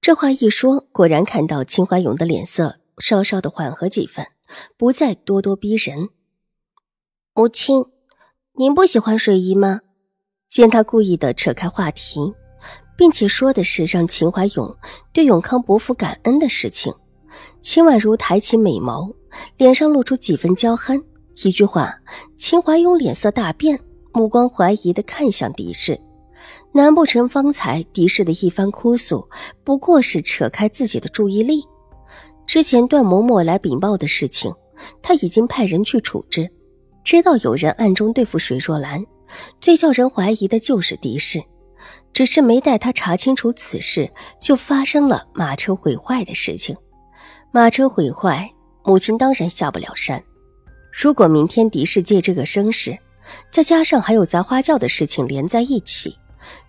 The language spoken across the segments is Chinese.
这话一说，果然看到秦怀勇的脸色稍稍的缓和几分，不再咄咄逼人。母亲，您不喜欢水姨吗？见他故意的扯开话题，并且说的是让秦怀勇对永康伯父感恩的事情，秦婉如抬起美眸，脸上露出几分娇憨。一句话，秦怀勇脸色大变，目光怀疑的看向狄氏。难不成方才狄氏的一番哭诉不过是扯开自己的注意力？之前段嬷嬷来禀报的事情，他已经派人去处置，知道有人暗中对付水若兰。最叫人怀疑的就是狄氏，只是没待他查清楚此事，就发生了马车毁坏的事情。马车毁坏，母亲当然下不了山。如果明天狄氏借这个声势，再加上还有砸花轿的事情连在一起。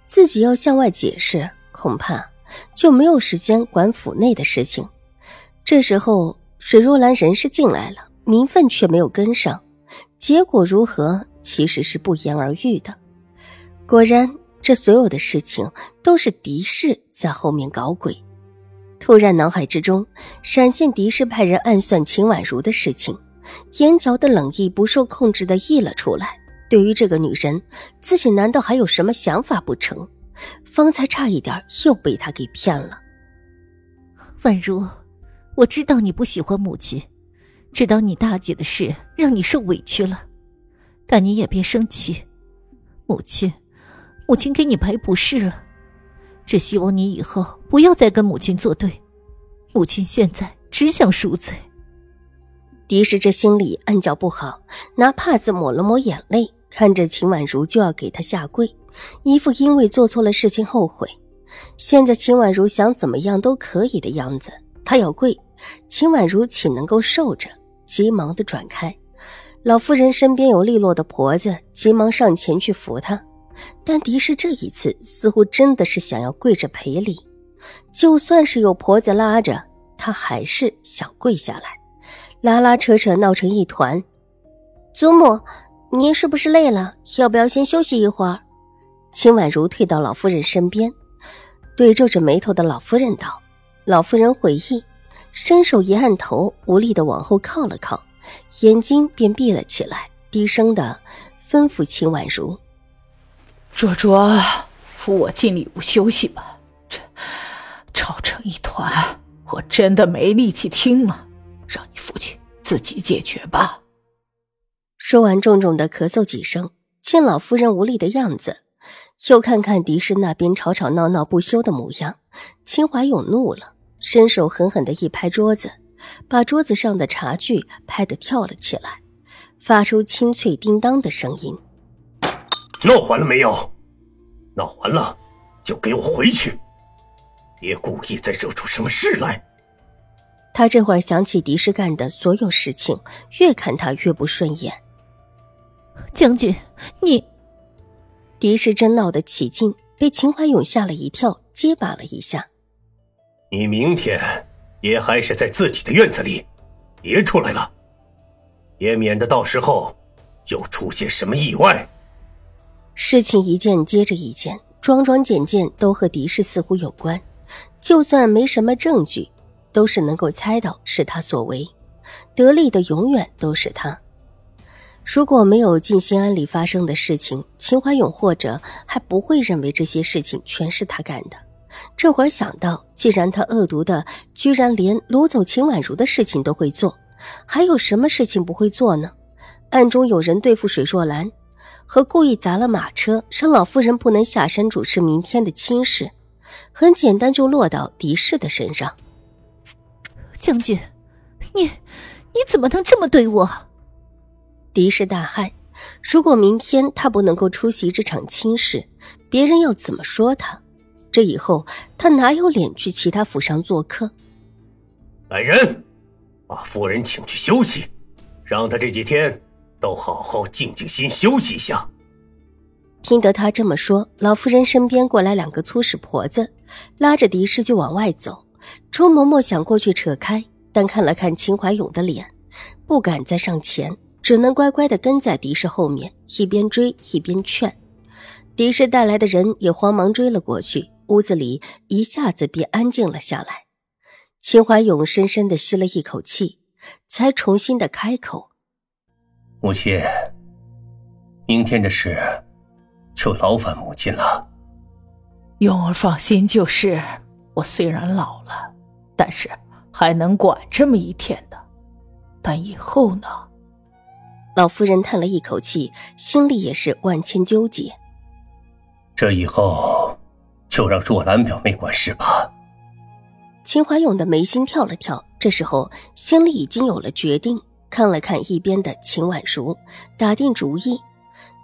自己要向外解释，恐怕就没有时间管府内的事情。这时候，水若兰人是进来了，名分却没有跟上，结果如何，其实是不言而喻的。果然，这所有的事情都是狄氏在后面搞鬼。突然，脑海之中闪现狄氏派人暗算秦婉如的事情，眼角的冷意不受控制的溢了出来。对于这个女人，自己难道还有什么想法不成？方才差一点又被她给骗了。婉如，我知道你不喜欢母亲，知道你大姐的事让你受委屈了，但你也别生气。母亲，母亲给你赔不是了，只希望你以后不要再跟母亲作对。母亲现在只想赎罪。狄氏这心里暗叫不好，拿帕子抹了抹眼泪。看着秦婉如就要给他下跪，一副因为做错了事情后悔。现在秦婉如想怎么样都可以的样子，他要跪，秦婉如岂能够受着？急忙的转开。老夫人身边有利落的婆子，急忙上前去扶她。但狄氏这一次似乎真的是想要跪着赔礼，就算是有婆子拉着，她还是想跪下来，拉拉扯扯闹成一团。祖母。您是不是累了？要不要先休息一会儿？秦婉如退到老夫人身边，对皱着眉头的老夫人道：“老夫人回忆，伸手一按头，无力的往后靠了靠，眼睛便闭了起来，低声的吩咐秦婉如：‘卓卓，扶我进里屋休息吧。这吵成一团，我真的没力气听了，让你父亲自己解决吧。’”说完，重重的咳嗽几声，见老夫人无力的样子，又看看狄氏那边吵吵闹闹不休的模样，秦怀勇怒了，伸手狠狠的一拍桌子，把桌子上的茶具拍得跳了起来，发出清脆叮当的声音。闹完了没有？闹完了，就给我回去，别故意再惹出什么事来。他这会儿想起狄氏干的所有事情，越看他越不顺眼。将军，你，狄氏真闹得起劲，被秦怀勇吓了一跳，结巴了一下。你明天也还是在自己的院子里，别出来了，也免得到时候又出现什么意外。事情一件接着一件，桩桩件件都和狄氏似乎有关，就算没什么证据，都是能够猜到是他所为，得利的永远都是他。如果没有静心庵里发生的事情，秦怀勇或者还不会认为这些事情全是他干的。这会儿想到，既然他恶毒的居然连掳走秦婉如的事情都会做，还有什么事情不会做呢？暗中有人对付水若兰，和故意砸了马车，让老夫人不能下山主持明天的亲事，很简单就落到狄氏的身上。将军，你你怎么能这么对我？狄氏大骇，如果明天他不能够出席这场亲事，别人要怎么说他？这以后他哪有脸去其他府上做客？来人，把夫人请去休息，让她这几天都好好静静心休息一下。听得他这么说，老夫人身边过来两个粗使婆子，拉着狄氏就往外走。周嬷嬷想过去扯开，但看了看秦怀勇的脸，不敢再上前，只能乖乖的跟在狄氏后面，一边追一边劝。狄氏带来的人也慌忙追了过去，屋子里一下子便安静了下来。秦怀勇深深的吸了一口气，才重新的开口：“母亲，明天的事就劳烦母亲了。”勇儿放心就是。我虽然老了，但是还能管这么一天的。但以后呢？老夫人叹了一口气，心里也是万千纠结。这以后就让若兰表妹管事吧。秦怀勇的眉心跳了跳，这时候心里已经有了决定。看了看一边的秦婉如，打定主意：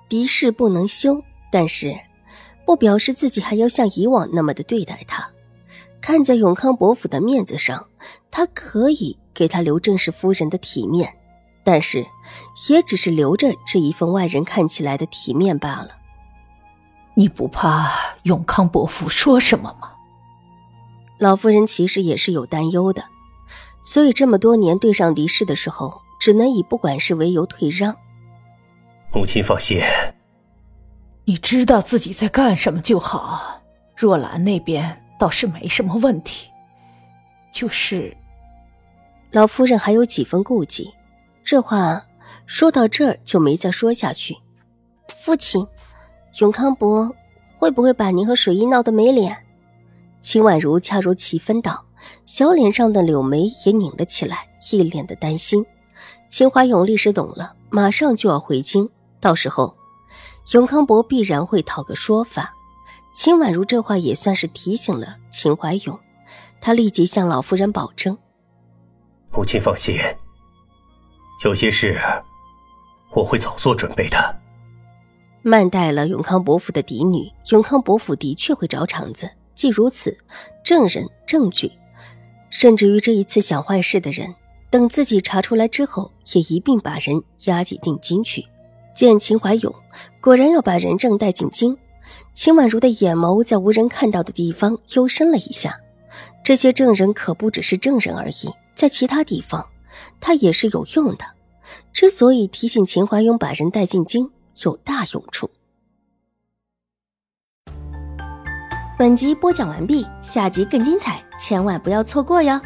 敌视不能休，但是不表示自己还要像以往那么的对待他。看在永康伯府的面子上，他可以给他留正室夫人的体面，但是也只是留着这一份外人看起来的体面罢了。你不怕永康伯父说什么吗？老夫人其实也是有担忧的，所以这么多年对上敌视的时候，只能以不管事为由退让。母亲放心，你知道自己在干什么就好。若兰那边。倒是没什么问题，就是老夫人还有几分顾忌。这话说到这儿就没再说下去。父亲，永康伯会不会把您和水姨闹得没脸？秦婉如恰如其分道，小脸上的柳眉也拧了起来，一脸的担心。秦怀勇立时懂了，马上就要回京，到时候永康伯必然会讨个说法。秦婉如这话也算是提醒了秦怀勇，他立即向老夫人保证：“母亲放心，有些事我会早做准备的。”慢待了永康伯府的嫡女，永康伯府的确会找场子。既如此，证人、证据，甚至于这一次想坏事的人，等自己查出来之后，也一并把人押解进京去。见秦怀勇果然要把人证带进京。秦婉如的眼眸在无人看到的地方幽深了一下，这些证人可不只是证人而已，在其他地方，他也是有用的。之所以提醒秦怀勇把人带进京，有大用处。本集播讲完毕，下集更精彩，千万不要错过哟。